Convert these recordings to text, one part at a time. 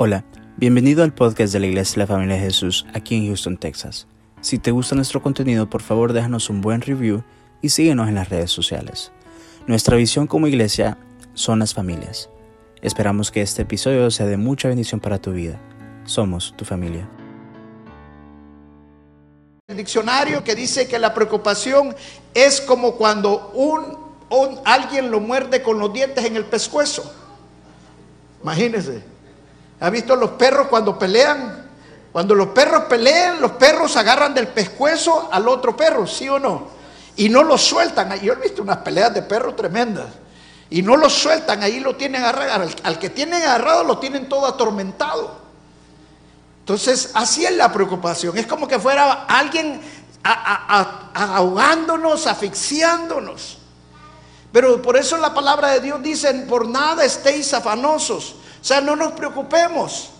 Hola, bienvenido al podcast de la Iglesia de la Familia de Jesús aquí en Houston, Texas. Si te gusta nuestro contenido, por favor déjanos un buen review y síguenos en las redes sociales. Nuestra visión como iglesia son las familias. Esperamos que este episodio sea de mucha bendición para tu vida. Somos tu familia. El diccionario que dice que la preocupación es como cuando un, alguien lo muerde con los dientes en el pescuezo. Imagínense. ¿Ha visto los perros cuando pelean? Cuando los perros pelean, los perros agarran del pescuezo al otro perro, ¿sí o no? Y no lo sueltan. Yo he visto unas peleas de perros tremendas. Y no lo sueltan, ahí lo tienen agarrado. Al, que tienen agarrado lo tienen todo atormentado. Entonces, así es la preocupación. Es como que fuera alguien ahogándonos, asfixiándonos. Pero por eso la palabra de Dios dice, por nada estéis afanosos. O sea, no nos preocupemos.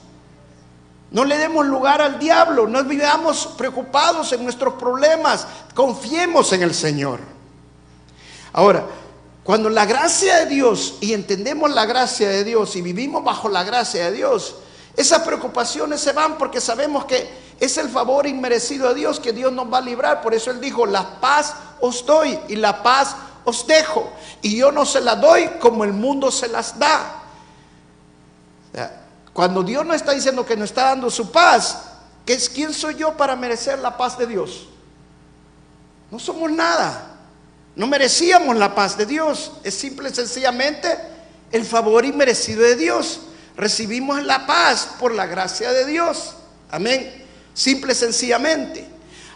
No le demos lugar al diablo. No vivamos preocupados en nuestros problemas. Confiemos en el Señor. Ahora, cuando la gracia de Dios y entendemos la gracia de Dios y vivimos bajo la gracia de Dios, esas preocupaciones se van porque sabemos que es el favor inmerecido de Dios que Dios nos va a librar. Por eso Él dijo, la paz os doy y la paz os dejo. Y yo no se la doy como el mundo se las da. Cuando Dios no está diciendo que nos está dando su paz, ¿qué es quién soy yo para merecer la paz de Dios? No somos nada. No merecíamos la paz de Dios. Es simple y sencillamente el favor inmerecido de Dios. Recibimos la paz por la gracia de Dios. Amén. Simple y sencillamente.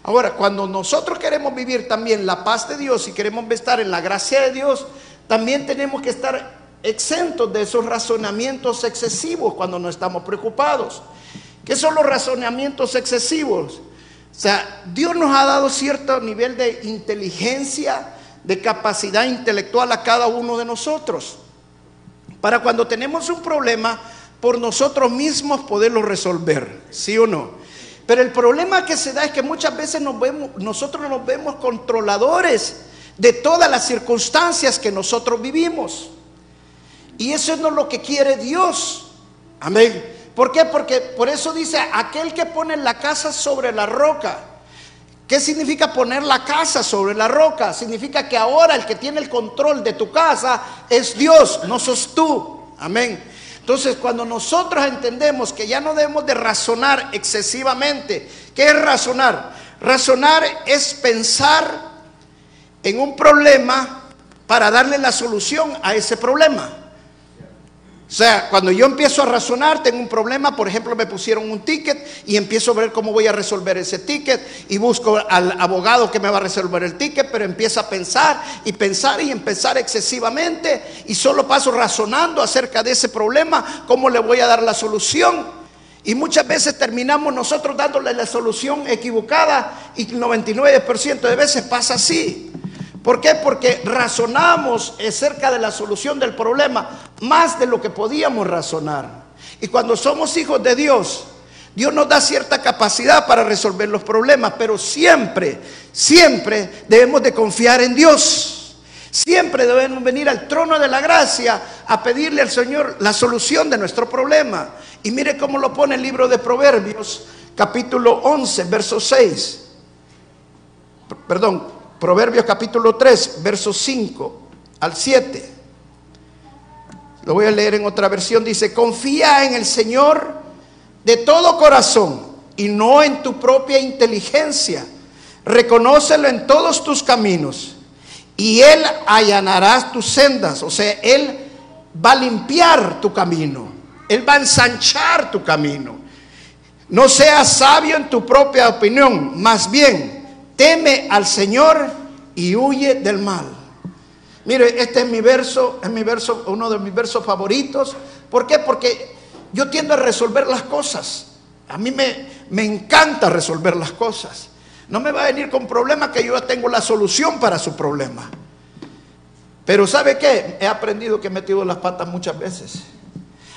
Ahora, cuando nosotros queremos vivir también la paz de Dios y queremos estar en la gracia de Dios, también tenemos que estar exentos de esos razonamientos excesivos cuando no estamos preocupados. ¿Qué son los razonamientos excesivos? O sea, Dios nos ha dado cierto nivel de inteligencia, de capacidad intelectual a cada uno de nosotros. Para cuando tenemos un problema, por nosotros mismos poderlo resolver, ¿sí o no? Pero el problema que se da es que muchas veces nosotros nos vemos controladores de todas las circunstancias que nosotros vivimos. Y eso no es lo que quiere Dios. Amén. ¿Por qué? Porque por eso dice, aquel que pone la casa sobre la roca. ¿Qué significa poner la casa sobre la roca? Significa que ahora el que tiene el control de tu casa es Dios, no sos tú. Amén. Entonces, cuando nosotros entendemos que ya no debemos de razonar excesivamente, ¿qué es razonar? Razonar es pensar en un problema para darle la solución a ese problema. O sea, cuando yo empiezo a razonar, tengo un problema, por ejemplo, me pusieron un ticket y empiezo a ver cómo voy a resolver ese ticket y busco al abogado que me va a resolver el ticket, pero empiezo a pensar y pensar y empezar excesivamente y solo paso razonando acerca de ese problema, cómo le voy a dar la solución. Y muchas veces terminamos nosotros dándole la solución equivocada y el 99% de veces pasa así. ¿Por qué? Porque razonamos acerca de la solución del problema más de lo que podíamos razonar. Y cuando somos hijos de Dios, Dios nos da cierta capacidad para resolver los problemas, pero siempre, siempre debemos de confiar en Dios. Siempre debemos venir al trono de la gracia a pedirle al Señor la solución de nuestro problema. Y mire cómo lo pone el libro de Proverbios, capítulo 11, verso 6. P- Perdón, Proverbios capítulo 3, versos 5 al 7. Lo voy a leer en otra versión. Dice, confía en el Señor de todo corazón y no en tu propia inteligencia. Reconócelo en todos tus caminos y Él allanará tus sendas. O sea, Él va a limpiar tu camino. Él va a ensanchar tu camino. No seas sabio en tu propia opinión, más bien teme al Señor y huye del mal. Mire, este es mi verso, es mi verso, uno de mis versos favoritos. ¿Por qué? Porque yo tiendo a resolver las cosas. A mí me, me encanta resolver las cosas. No me va a venir con problemas que yo tengo la solución para su problema. Pero ¿sabe qué? He aprendido que he metido las patas muchas veces.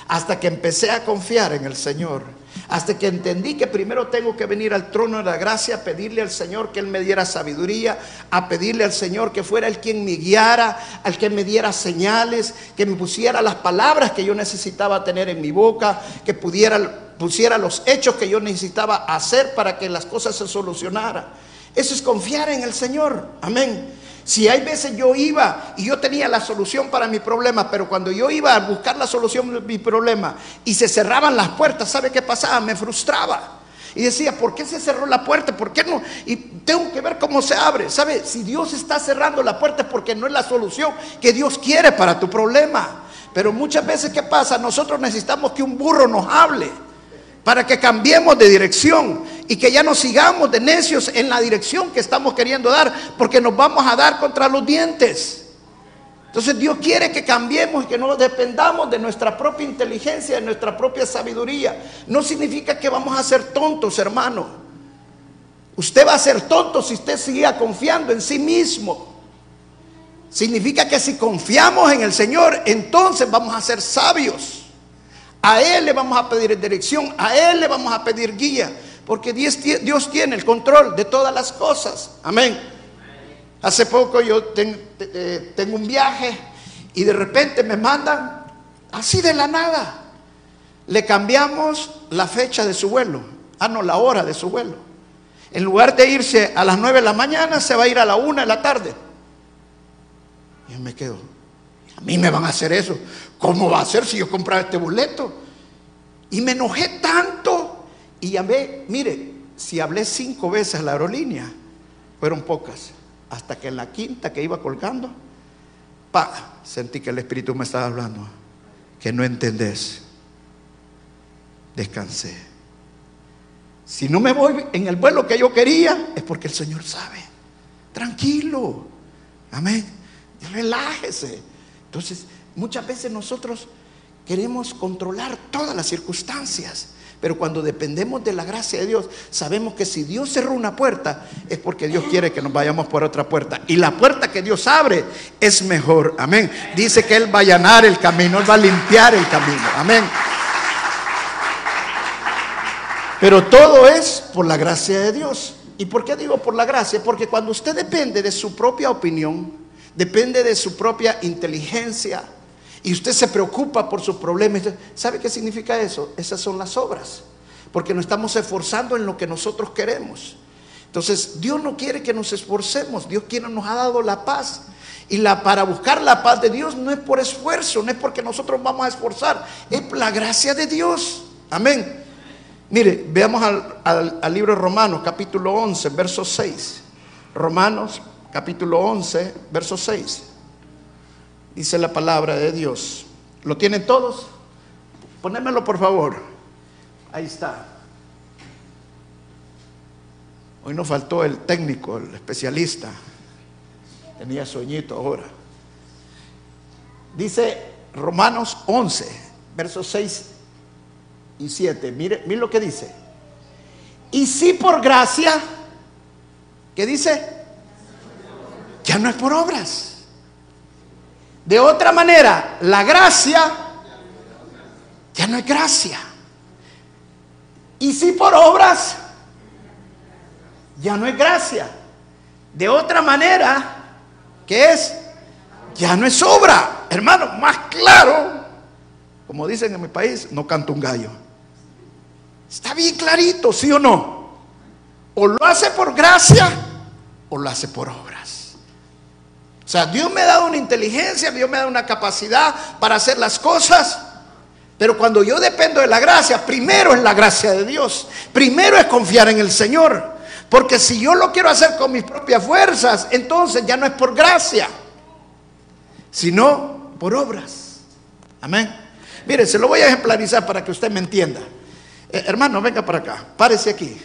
Hasta que empecé a confiar en el Señor. Hasta que entendí que primero tengo que venir al trono de la gracia, a pedirle al Señor que Él me diera sabiduría, a pedirle al Señor que fuera el quien me guiara, al que me diera señales, que me pusiera las palabras que yo necesitaba tener en mi boca, que pudiera, pusiera los hechos que yo necesitaba hacer para que las cosas se solucionaran. Eso es confiar en el Señor. Amén. Si hay veces yo iba y yo tenía la solución para mi problema, pero cuando yo iba a buscar la solución de mi problema y se cerraban las puertas, ¿sabe qué pasaba? Me frustraba. Y decía, ¿por qué se cerró la puerta? ¿Por qué no? Y tengo que ver cómo se abre. ¿Sabe? Si Dios está cerrando la puerta es porque no es la solución que Dios quiere para tu problema. Pero muchas veces, ¿qué pasa? Nosotros necesitamos que un burro nos hable para que cambiemos de dirección y que ya no sigamos de necios en la dirección que estamos queriendo dar, porque nos vamos a dar contra los dientes. Entonces Dios quiere que cambiemos y que no dependamos de nuestra propia inteligencia, de nuestra propia sabiduría. No significa que vamos a ser tontos, hermano. Usted va a ser tonto si usted siga confiando en sí mismo. Significa que si confiamos en el Señor, entonces vamos a ser sabios. A Él le vamos a pedir dirección, a Él le vamos a pedir guía, porque Dios, tiene el control de todas las cosas. Amén. Hace poco yo eh, tengo un viaje y de repente me mandan así de la nada. Le cambiamos la fecha de su vuelo, ah, no, la hora de su vuelo. En lugar de irse a las 9 de la mañana, se va a ir a la 1 de la tarde. Y yo me quedo, a mí me van a hacer eso. ¿Cómo va a ser si yo compraba este boleto? Y me enojé tanto y llamé, mire, si hablé cinco veces a la aerolínea, fueron pocas. Hasta que en la quinta que iba colgando, pa, sentí que el Espíritu me estaba hablando, que no entendés. Descansé. Si no me voy en el vuelo que yo quería, es porque el Señor sabe. Tranquilo. Amén. Relájese. Entonces, muchas veces nosotros queremos controlar todas las circunstancias. Pero cuando dependemos de la gracia de Dios, sabemos que si Dios cerró una puerta, es porque Dios quiere que nos vayamos por otra puerta. Y la puerta que Dios abre es mejor. Amén. Dice que Él va a allanar el camino, Él va a limpiar el camino. Amén. Pero todo es por la gracia de Dios. ¿Y por qué digo por la gracia? Porque cuando usted depende de su propia opinión, depende de su propia inteligencia y usted se preocupa por sus problemas. ¿Sabe qué significa eso? Esas son las obras, porque nos estamos esforzando en lo que nosotros queremos. Entonces, Dios no quiere que nos esforcemos, Dios quiere nos ha dado la paz. Y la, para buscar la paz de Dios no es por esfuerzo, no es porque nosotros vamos a esforzar, es la gracia de Dios. Amén. Mire, veamos al, al libro de Romanos, capítulo 11, verso 6. Romanos capítulo 11, verso 6. Dice la palabra de Dios. ¿Lo tienen todos? Ponémelo por favor. Ahí está. Hoy nos faltó el técnico, el especialista. Tenía sueñito ahora. Dice Romanos 11, versos 6 y 7. Mire, mire lo que dice. Y si por gracia, ¿qué dice? ya no es por obras. De otra manera, la gracia ya no es gracia. Y si por obras, ya no es gracia. De otra manera, ¿qué es? Ya no es obra. Hermano, más claro, como dicen en mi país, no canta un gallo. Está bien clarito, ¿sí o no? O lo hace por gracia o lo hace por obras. O sea, Dios me ha dado una inteligencia, Dios me ha dado una capacidad para hacer las cosas. Pero cuando yo dependo de la gracia, primero es la gracia de Dios. Primero es confiar en el Señor. Porque si yo lo quiero hacer con mis propias fuerzas, entonces ya no es por gracia, sino por obras. Amén. Mire, se lo voy a ejemplarizar para que usted me entienda. Eh, hermano, venga para acá, párese aquí.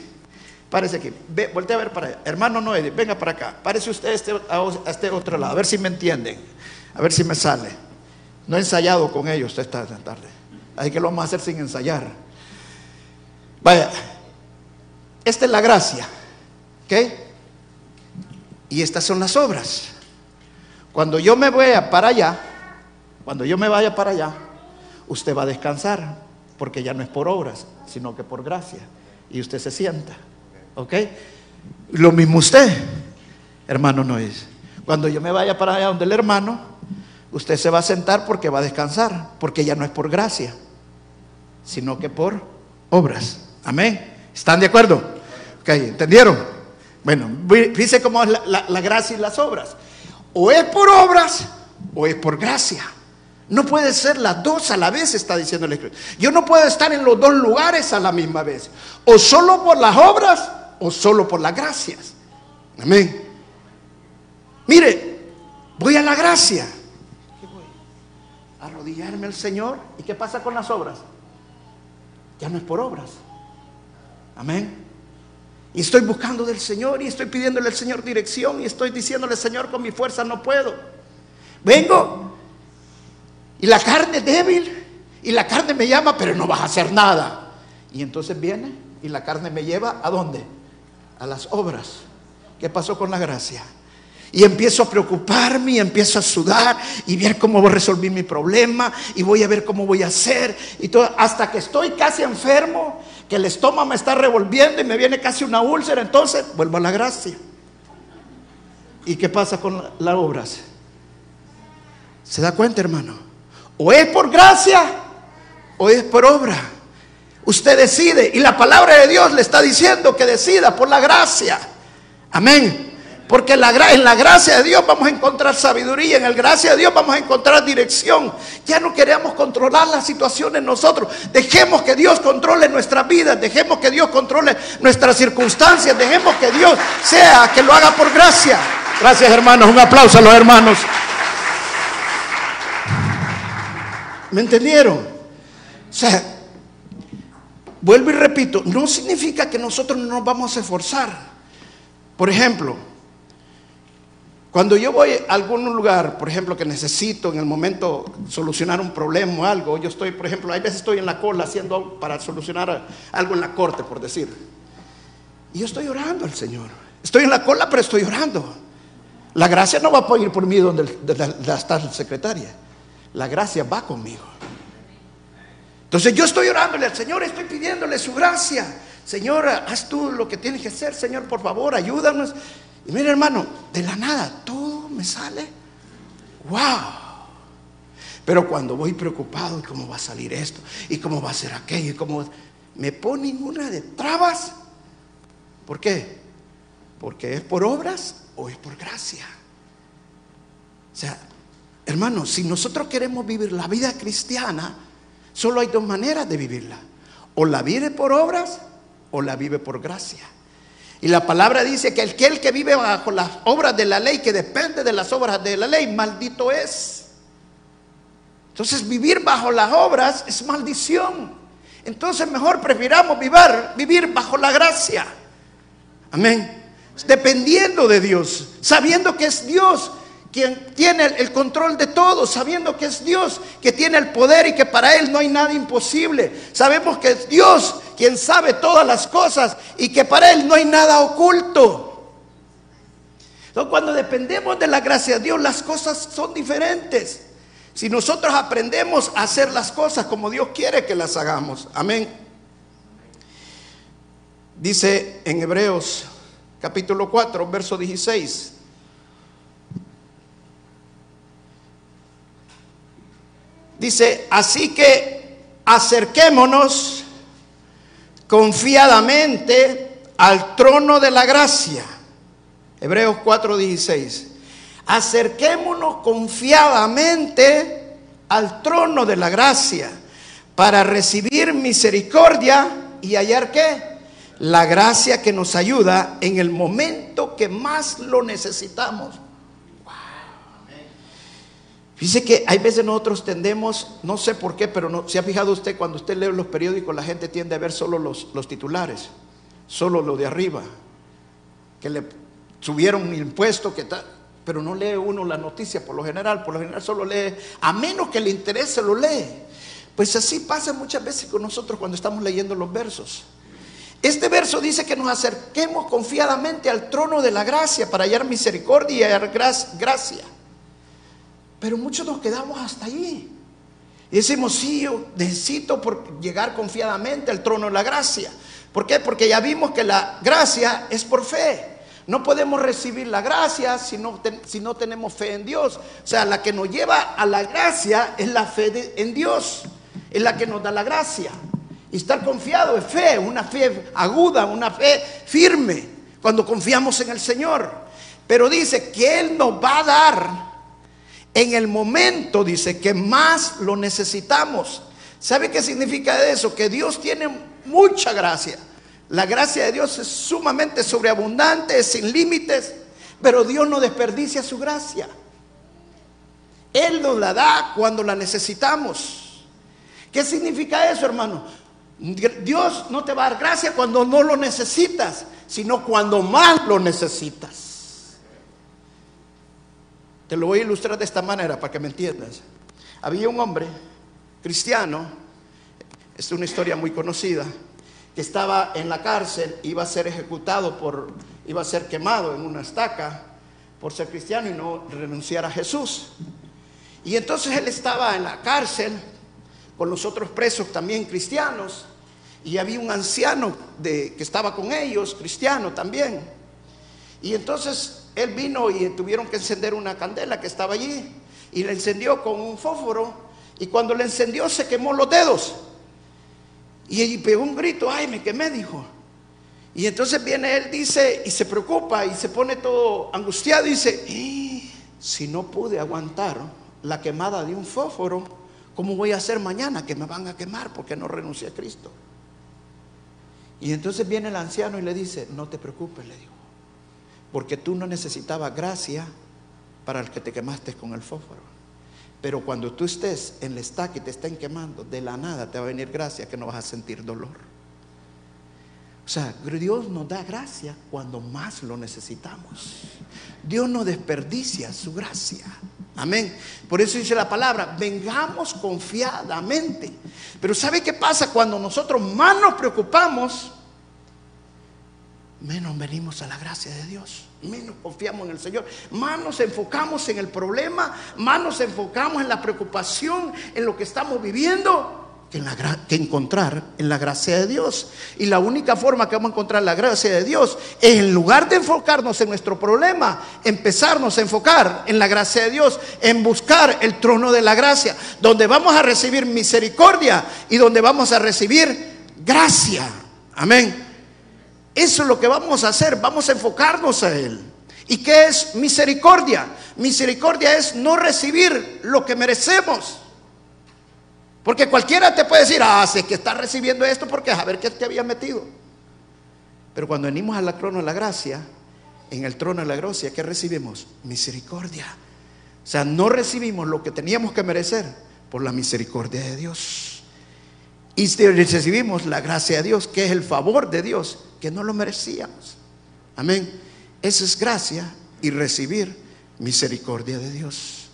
Párese aquí. Voltea a ver para allá. Hermano Noé, venga para acá. Párese usted este, a este otro lado. A ver si me entienden. A ver si me sale. No he ensayado con ellos esta tarde. Así que lo vamos a hacer sin ensayar. Vaya. Esta es la gracia. ¿Ok? Y estas son las obras. Cuando yo me vaya para allá, cuando yo me vaya para allá, usted va a descansar porque ya no es por obras, sino que por gracia. Y usted se sienta. ¿Ok? Lo mismo usted, hermano no es. Cuando yo me vaya para allá donde el hermano, usted se va a sentar porque va a descansar, porque ya no es por gracia, sino que por obras. Amén. ¿Están de acuerdo? Ok, ¿entendieron? Bueno, dice cómo es la, la gracia y las obras. O es por obras o es por gracia. No puede ser las dos a la vez, está diciendo el Escritura. Yo no puedo estar en los dos lugares a la misma vez. O solo por las obras o solo por las gracias. Amén. Mire, voy a la gracia. ¿Qué voy? Arrodillarme al Señor. ¿Y qué pasa con las obras? Ya no es por obras. Amén. Y estoy buscando del Señor y estoy pidiéndole al Señor dirección y estoy diciéndole, Señor, con mi fuerza no puedo. Vengo y la carne es débil y la carne me llama, pero no vas a hacer nada. Y entonces viene y la carne me lleva a dónde? A las obras. ¿Qué pasó con la gracia? Y empiezo a preocuparme y empiezo a sudar y ver cómo voy a resolver mi problema y voy a ver cómo voy a hacer y todo, hasta que estoy casi enfermo, que el estómago me está revolviendo y me viene casi una úlcera, entonces vuelvo a la gracia. ¿Y qué pasa con las obras? ¿Se da cuenta, hermano? O es por gracia o es por obra. Usted decide y la palabra de Dios le está diciendo que decida por la gracia. Amén. Porque en la, en la gracia de Dios vamos a encontrar sabiduría, en la gracia de Dios vamos a encontrar dirección. Ya no queremos controlar las situaciones nosotros. Dejemos que Dios controle nuestras vidas, dejemos que Dios controle nuestras circunstancias, dejemos que Dios sea que lo haga por gracia. Gracias hermanos, un aplauso a los hermanos. ¿Me entendieron? O sea, vuelvo y repito, no significa que nosotros no nos vamos a esforzar. Por ejemplo, cuando yo voy a algún lugar, por ejemplo, que necesito en el momento solucionar un problema o algo, yo estoy, por ejemplo, hay veces estoy en la cola haciendo para solucionar algo en la corte, por decir. Y yo estoy orando al Señor. Estoy en la cola, pero estoy orando. La gracia no va a ir por mí donde está la secretaria. La gracia va conmigo. Entonces yo estoy orándole al Señor, estoy pidiéndole su gracia. Señor, haz tú lo que tienes que hacer, Señor, por favor, ayúdanos. Y mire hermano, de la nada todo me sale. ¡Wow! Pero cuando voy preocupado, ¿cómo va a salir esto? ¿Y cómo va a ser aquello? ¿Y cómo me ponen una de trabas? ¿Por qué? Porque es por obras o es por gracia. O sea, hermano, si nosotros queremos vivir la vida cristiana, solo hay dos maneras de vivirla. O la vive por obras o la vive por gracia. Y la palabra dice que aquel que vive bajo las obras de la ley, que depende de las obras de la ley, maldito es. Entonces vivir bajo las obras es maldición. Entonces mejor prefiramos vivir, vivir bajo la gracia. Amén. Dependiendo de Dios, sabiendo que es Dios quien tiene el control de todo, sabiendo que es Dios, que tiene el poder y que para Él no hay nada imposible. Sabemos que es Dios quien sabe todas las cosas y que para Él no hay nada oculto. Entonces, cuando dependemos de la gracia de Dios, las cosas son diferentes. Si nosotros aprendemos a hacer las cosas como Dios quiere que las hagamos. Amén. Dice en Hebreos capítulo 4, verso 16. Dice, así que acerquémonos confiadamente al trono de la gracia. Hebreos 4:16. Acerquémonos confiadamente al trono de la gracia para recibir misericordia y hallar qué? La gracia que nos ayuda en el momento que más lo necesitamos. Dice que hay veces nosotros tendemos, no sé por qué, pero no, se ha fijado usted cuando usted lee los periódicos, la gente tiende a ver solo los, los titulares, solo lo de arriba, que le subieron un impuesto, que tal, pero no lee uno la noticia por lo general, por lo general solo lee, a menos que le interese, lo lee. Pues así pasa muchas veces con nosotros cuando estamos leyendo los versos. Este verso dice que nos acerquemos confiadamente al trono de la gracia para hallar misericordia y hallar gracia. Pero muchos nos quedamos hasta allí. Y decimos, sí, yo necesito por llegar confiadamente al trono de la gracia. ¿Por qué? Porque ya vimos que la gracia es por fe. No podemos recibir la gracia si no, si no tenemos fe en Dios. O sea, la que nos lleva a la gracia es la fe en Dios. Es la que nos da la gracia. Y estar confiado es fe, una fe aguda, una fe firme, cuando confiamos en el Señor. Pero dice que Él nos va a dar en el momento, dice, que más lo necesitamos. ¿Sabe qué significa eso? Que Dios tiene mucha gracia. La gracia de Dios es sumamente sobreabundante, es sin límites, pero Dios no desperdicia su gracia. Él nos la da cuando la necesitamos. ¿Qué significa eso, hermano? Dios no te va a dar gracia cuando no lo necesitas, sino cuando más lo necesitas. Te lo voy a ilustrar de esta manera para que me entiendas. Había un hombre cristiano, es una historia muy conocida, que estaba en la cárcel, iba a ser ejecutado por, iba a ser quemado en una estaca por ser cristiano y no renunciar a Jesús. Y entonces él estaba en la cárcel con los otros presos también cristianos y había un anciano de, que estaba con ellos, cristiano también. Y entonces él vino y tuvieron que encender una candela que estaba allí y la encendió con un fósforo y cuando le encendió se quemó los dedos. Y él pegó un grito, ay, me quemé, dijo. Y entonces viene él, dice, y se preocupa y se pone todo angustiado y dice, si no pude aguantar la quemada de un fósforo, ¿cómo voy a hacer mañana que me van a quemar porque no renuncié a Cristo? Y entonces viene el anciano y le dice, no te preocupes, le digo, porque tú no necesitabas gracia para el que te quemaste con el fósforo. Pero cuando tú estés en la estaca y te estén quemando, de la nada te va a venir gracia que no vas a sentir dolor. O sea, Dios nos da gracia cuando más lo necesitamos. Dios no desperdicia su gracia. Amén. Por eso dice la palabra, vengamos confiadamente. Pero ¿sabe qué pasa cuando nosotros más nos preocupamos? Menos venimos a la gracia de Dios menos confiamos en el Señor, más nos enfocamos en el problema, más nos enfocamos en la preocupación, en lo que estamos viviendo, que, en la, que encontrar en la gracia de Dios. Y la única forma que vamos a encontrar la gracia de Dios es en lugar de enfocarnos en nuestro problema, empezarnos a enfocar en la gracia de Dios, en buscar el trono de la gracia, donde vamos a recibir misericordia y donde vamos a recibir gracia. Amén. Eso es lo que vamos a hacer, vamos a enfocarnos a Él. ¿Y qué es misericordia? Misericordia es no recibir lo que merecemos. Porque cualquiera te puede decir, ah, sé que estás recibiendo esto porque a ver qué te había metido. Pero cuando venimos al trono de la gracia, en el trono de la gracia, ¿qué recibimos? Misericordia. O sea, no recibimos lo que teníamos que merecer por la misericordia de Dios. Y recibimos la gracia de Dios, que es el favor de Dios que no lo merecíamos. Amén. Esa es gracia y recibir misericordia de Dios.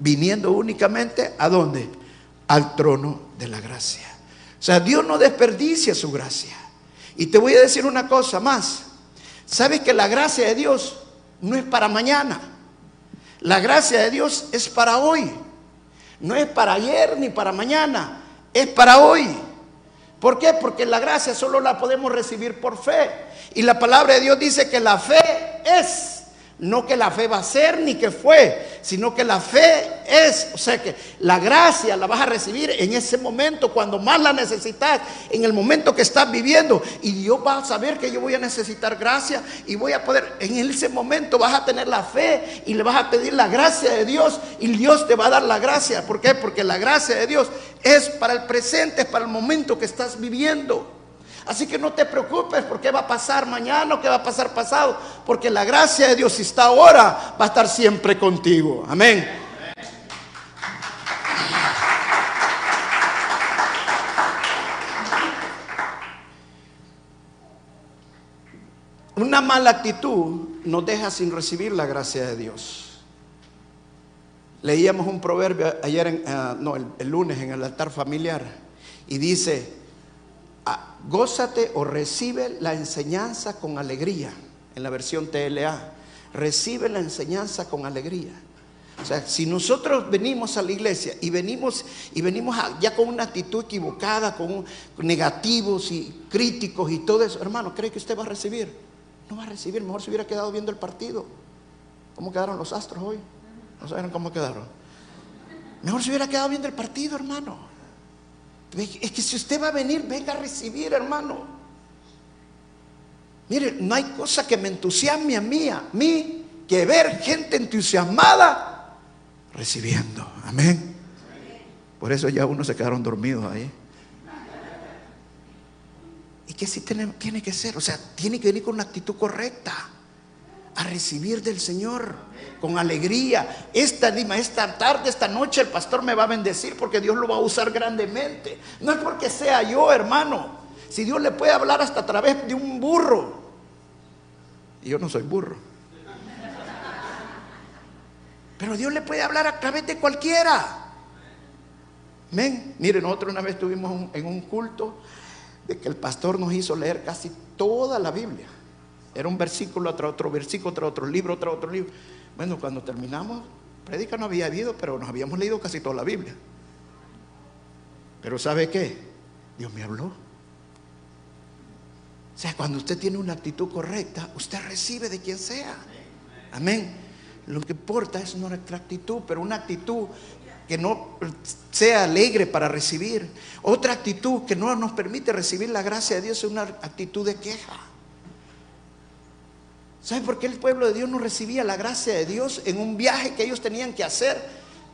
Viniendo únicamente a dónde? Al trono de la gracia. O sea, Dios no desperdicia su gracia. Y te voy a decir una cosa más. ¿Sabes que la gracia de Dios no es para mañana? La gracia de Dios es para hoy. No es para ayer ni para mañana. Es para hoy. ¿Por qué? Porque la gracia solo la podemos recibir por fe. Y la palabra de Dios dice que la fe es. No que la fe va a ser ni que fue, sino que la fe es, o sea que la gracia la vas a recibir en ese momento cuando más la necesitas, en el momento que estás viviendo. Y Dios va a saber que yo voy a necesitar gracia y voy a poder, en ese momento vas a tener la fe y le vas a pedir la gracia de Dios y Dios te va a dar la gracia. ¿Por qué? Porque la gracia de Dios es para el presente, es para el momento que estás viviendo. Así que no te preocupes por qué va a pasar mañana o qué va a pasar pasado, porque la gracia de Dios, si está ahora, va a estar siempre contigo. Amén. Una mala actitud nos deja sin recibir la gracia de Dios. Leíamos un proverbio ayer, ah, no, el lunes en el altar familiar, y dice, gózate o recibe la enseñanza con alegría, en la versión TLA. Recibe la enseñanza con alegría. O sea, si nosotros venimos a la iglesia y venimos y venimos ya con una actitud equivocada, con negativos y críticos y todo eso, hermano, ¿cree que usted va a recibir? No va a recibir, mejor se hubiera quedado viendo el partido. ¿Cómo quedaron los astros hoy? No saben cómo quedaron. Mejor se hubiera quedado viendo el partido, hermano. Es que si usted va a venir, venga a recibir, hermano. Mire, no hay cosa que me entusiasme a mí, a mí, que ver gente entusiasmada recibiendo. Amén. Por eso ya unos se quedaron dormidos ahí. ¿Y qué si tiene, tiene que ser? O sea, tiene que venir con una actitud correcta a recibir del Señor con alegría. Esta, esta tarde, esta noche el pastor me va a bendecir porque Dios lo va a usar grandemente. No es porque sea yo, hermano. Si Dios le puede hablar hasta a través de un burro. Y yo no soy burro. Pero Dios le puede hablar a través de cualquiera. Amén. Miren, nosotros una vez estuvimos en un culto de que el pastor nos hizo leer casi toda la Biblia. Era un versículo tras otro versículo, tras otro libro, tras otro libro. Bueno, cuando terminamos, predica no había habido, pero nos habíamos leído casi toda la Biblia. Pero ¿sabe qué? Dios me habló. O sea, cuando usted tiene una actitud correcta, usted recibe de quien sea. Amén. Lo que importa es nuestra actitud, pero una actitud que no sea alegre para recibir. Otra actitud que no nos permite recibir la gracia de Dios es una actitud de queja. ¿Sabe por qué el pueblo de Dios no recibía la gracia de Dios en un viaje que ellos tenían que hacer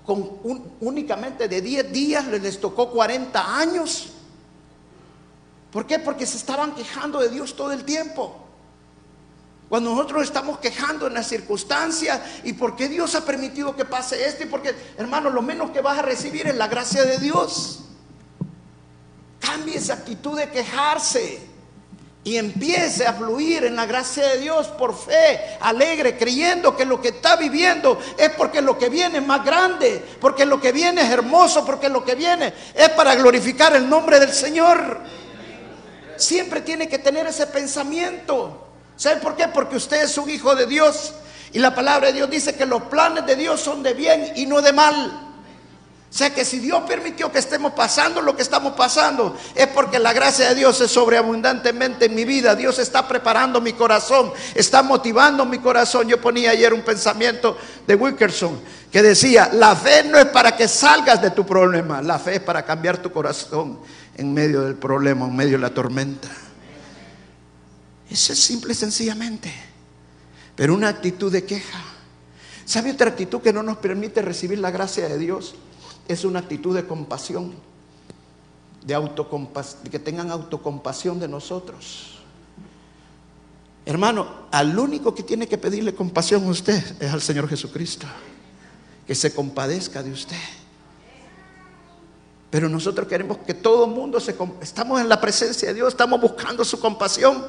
con únicamente de 10 días? Les tocó 40 años. ¿Por qué? Porque se estaban quejando de Dios todo el tiempo. Cuando nosotros estamos quejando en las circunstancias y por qué Dios ha permitido que pase esto y porque, hermano, lo menos que vas a recibir es la gracia de Dios. Cambie esa actitud de quejarse y empiece a fluir en la gracia de Dios por fe, alegre, creyendo que lo que está viviendo es porque lo que viene es más grande, porque lo que viene es hermoso, porque lo que viene es para glorificar el nombre del Señor. Siempre tiene que tener ese pensamiento. ¿Sabe por qué? Porque usted es un hijo de Dios. Y la palabra de Dios dice que los planes de Dios son de bien y no de mal. Sea que si Dios permitió que estemos pasando lo que estamos pasando, es porque la gracia de Dios es sobreabundantemente en mi vida. Dios está preparando mi corazón, está motivando mi corazón. Yo ponía ayer un pensamiento de Wilkerson que decía, la fe no es para que salgas de tu problema, la fe es para cambiar tu corazón en medio del problema, en medio de la tormenta. Eso es simple y sencillamente. Pero una actitud de queja. ¿Sabe otra actitud que no nos permite recibir la gracia de Dios? Es una actitud de compasión, de, autocompas que tengan autocompasión de nosotros. Hermano, al único que tiene que pedirle compasión a usted es al Señor Jesucristo. Que se compadezca de usted. Pero nosotros queremos que todo el mundo se... Estamos en la presencia de Dios, estamos buscando su compasión.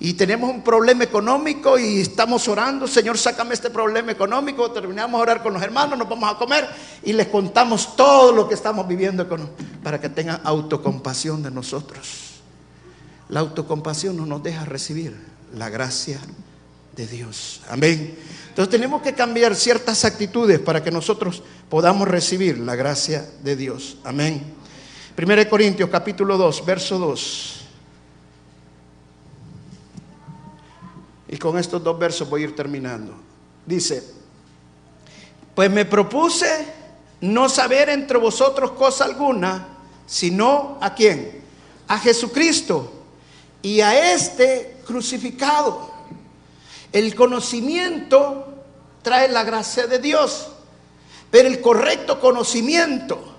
Y tenemos un problema económico y estamos orando, Señor, sácame este problema económico. Terminamos a orar con los hermanos, nos vamos a comer y les contamos todo lo que estamos viviendo para que tengan autocompasión de nosotros. La autocompasión no nos deja recibir la gracia de Dios. Amén. Entonces tenemos que cambiar ciertas actitudes para que nosotros podamos recibir la gracia de Dios. Amén. 1 Corintios capítulo 2, verso 2. Y con estos dos versos voy a ir terminando. Dice, pues me propuse no saber entre vosotros cosa alguna, sino a quién? A Jesucristo y a este crucificado. El conocimiento trae la gracia de Dios, pero el correcto conocimiento,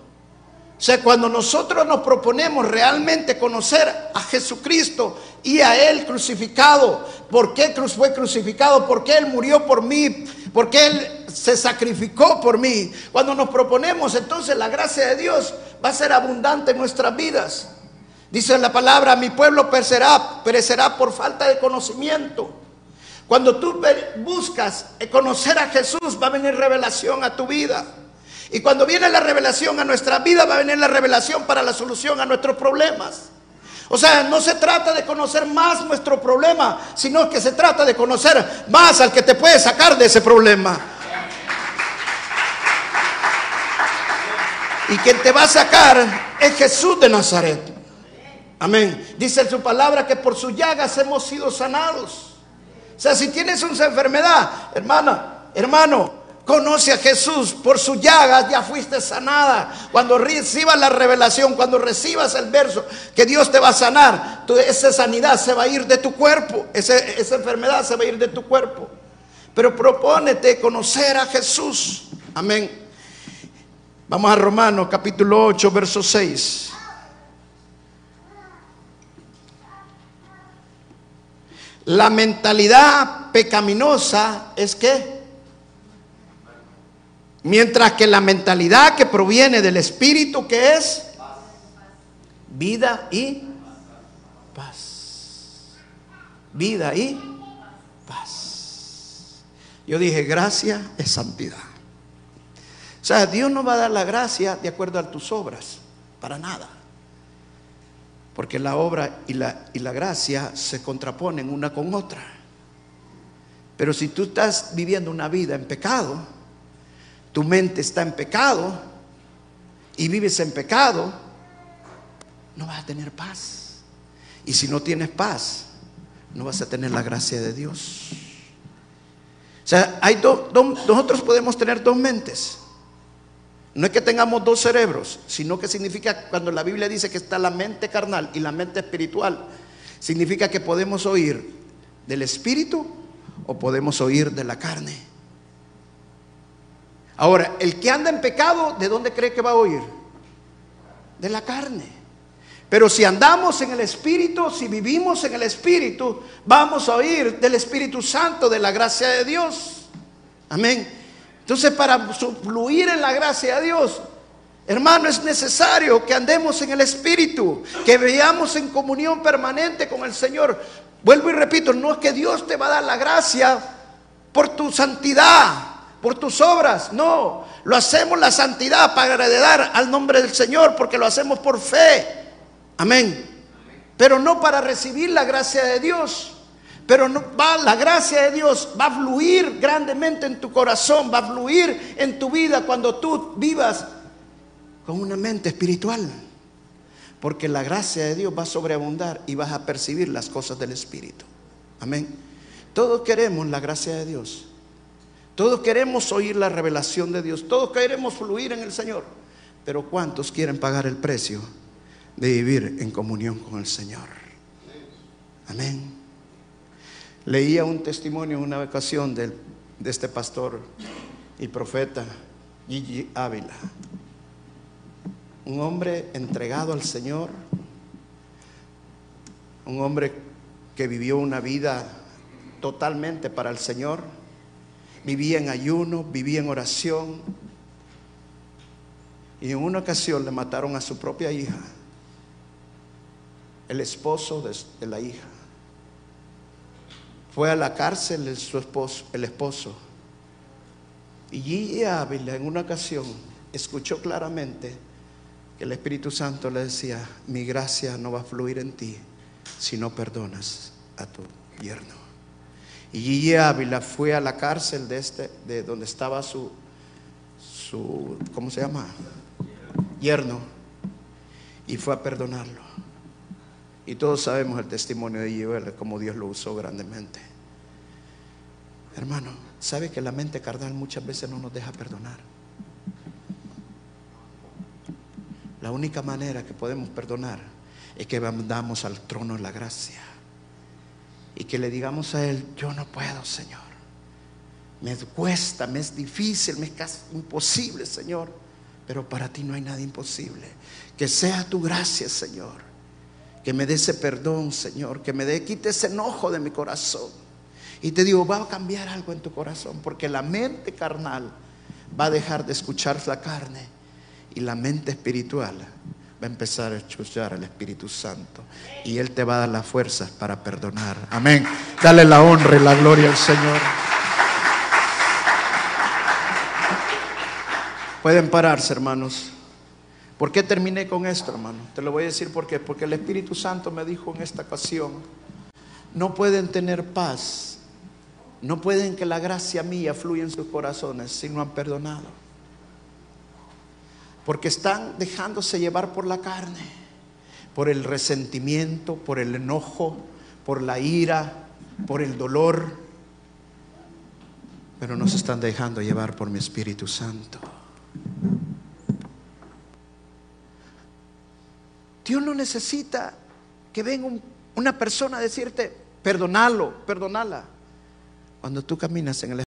o sea, cuando nosotros nos proponemos realmente conocer a Jesucristo y a Él crucificado, ¿por qué fue crucificado? ¿Por qué Él murió por mí? ¿Por qué Él se sacrificó por mí? Cuando nos proponemos, entonces la gracia de Dios va a ser abundante en nuestras vidas. Dice la palabra, mi pueblo perecerá, perecerá por falta de conocimiento. Cuando tú buscas conocer a Jesús, va a venir revelación a tu vida. Y cuando viene la revelación a nuestra vida, va a venir la revelación para la solución a nuestros problemas. O sea, no se trata de conocer más nuestro problema, sino que se trata de conocer más al que te puede sacar de ese problema. Y quien te va a sacar es Jesús de Nazaret. Amén. Dice en su palabra que por sus llagas hemos sido sanados. O sea, si tienes una enfermedad, hermana, hermano, Conoce a Jesús, por su llagas ya fuiste sanada. Cuando recibas la revelación, cuando recibas el verso que Dios te va a sanar, esa sanidad se va a ir de tu cuerpo, esa, esa enfermedad se va a ir de tu cuerpo. Pero propónete conocer a Jesús. Amén. Vamos a Romanos capítulo 8, verso 6. La mentalidad pecaminosa es que Mientras que la mentalidad que proviene del Espíritu, que es vida y paz. Vida y paz. Yo dije, gracia es santidad. O sea, Dios no va a dar la gracia de acuerdo a tus obras, para nada. Porque la obra y la, y la gracia se contraponen una con otra. Pero si tú estás viviendo una vida en pecado, tu mente está en pecado y vives en pecado, no vas a tener paz. Y si no tienes paz, no vas a tener la gracia de Dios. O sea, hay nosotros podemos tener dos mentes. No es que tengamos dos cerebros, sino que significa cuando la Biblia dice que está la mente carnal y la mente espiritual, significa que podemos oír del espíritu o podemos oír de la carne. Ahora, el que anda en pecado, ¿de dónde cree que va a oír? De la carne. Pero si andamos en el Espíritu, si vivimos en el Espíritu, vamos a oír del Espíritu Santo, de la gracia de Dios. Amén. Entonces, para fluir en la gracia de Dios, hermano, es necesario que andemos en el Espíritu, que veamos en comunión permanente con el Señor. Vuelvo y repito, no es que Dios te va a dar la gracia por tu santidad por tus obras, no. Lo hacemos la santidad para agradar al nombre del Señor, porque lo hacemos por fe. Amén. Pero no para recibir la gracia de Dios. Pero va, la gracia de Dios va a fluir grandemente en tu corazón, va a fluir en tu vida cuando tú vivas con una mente espiritual. Porque la gracia de Dios va a sobreabundar y vas a percibir las cosas del Espíritu. Amén. Todos queremos la gracia de Dios. Todos queremos oír la revelación de Dios, todos queremos fluir en el Señor, pero ¿cuántos quieren pagar el precio de vivir en comunión con el Señor? Amén. Leía un testimonio en una ocasión de, este pastor y profeta Gigi Ávila, un hombre entregado al Señor, un hombre que vivió una vida totalmente para el Señor vivía en ayuno, vivía en oración. Y en una ocasión le mataron a su propia hija, el esposo de, la hija. Fue a la cárcel el, su esposo, el esposo. Y Gigi Ávila en una ocasión escuchó claramente que el Espíritu Santo le decía, mi gracia no va a fluir en ti si no perdonas a tu yerno. Y Gigi Ávila fue a la cárcel de este, de donde estaba su, su, ¿cómo se llama? Yerno. Y fue a perdonarlo. Y todos sabemos el testimonio de Gigi Ávila, cómo Dios lo usó grandemente. Hermano, ¿sabe que la mente carnal muchas veces no nos deja perdonar? La única manera que podemos perdonar es que vamos al trono la gracia y que le digamos a Él, yo no puedo, Señor. Me cuesta, me es difícil, me es casi imposible, Señor. Pero para ti no hay nada imposible. Que sea tu gracia, Señor. Que me dé ese perdón, Señor. Que me dé, quite ese enojo de mi corazón. Y te digo, va a cambiar algo en tu corazón. Porque la mente carnal va a dejar de escuchar la carne. Y la mente espiritual va a empezar a escuchar al Espíritu Santo y Él te va a dar las fuerzas para perdonar. Amén. Dale la honra y la gloria al Señor. Pueden pararse, hermanos. ¿Por qué terminé con esto, hermano? Te lo voy a decir por qué. Porque el Espíritu Santo me dijo en esta ocasión, no pueden tener paz, no pueden que la gracia mía fluya en sus corazones si no han perdonado. Porque están dejándose llevar por la carne, por el resentimiento, por el enojo, por la ira, por el dolor. Pero no se están dejando llevar por mi Espíritu Santo. Dios no necesita que venga un- una persona a decirte, perdonalo, perdonala. Cuando tú caminas en el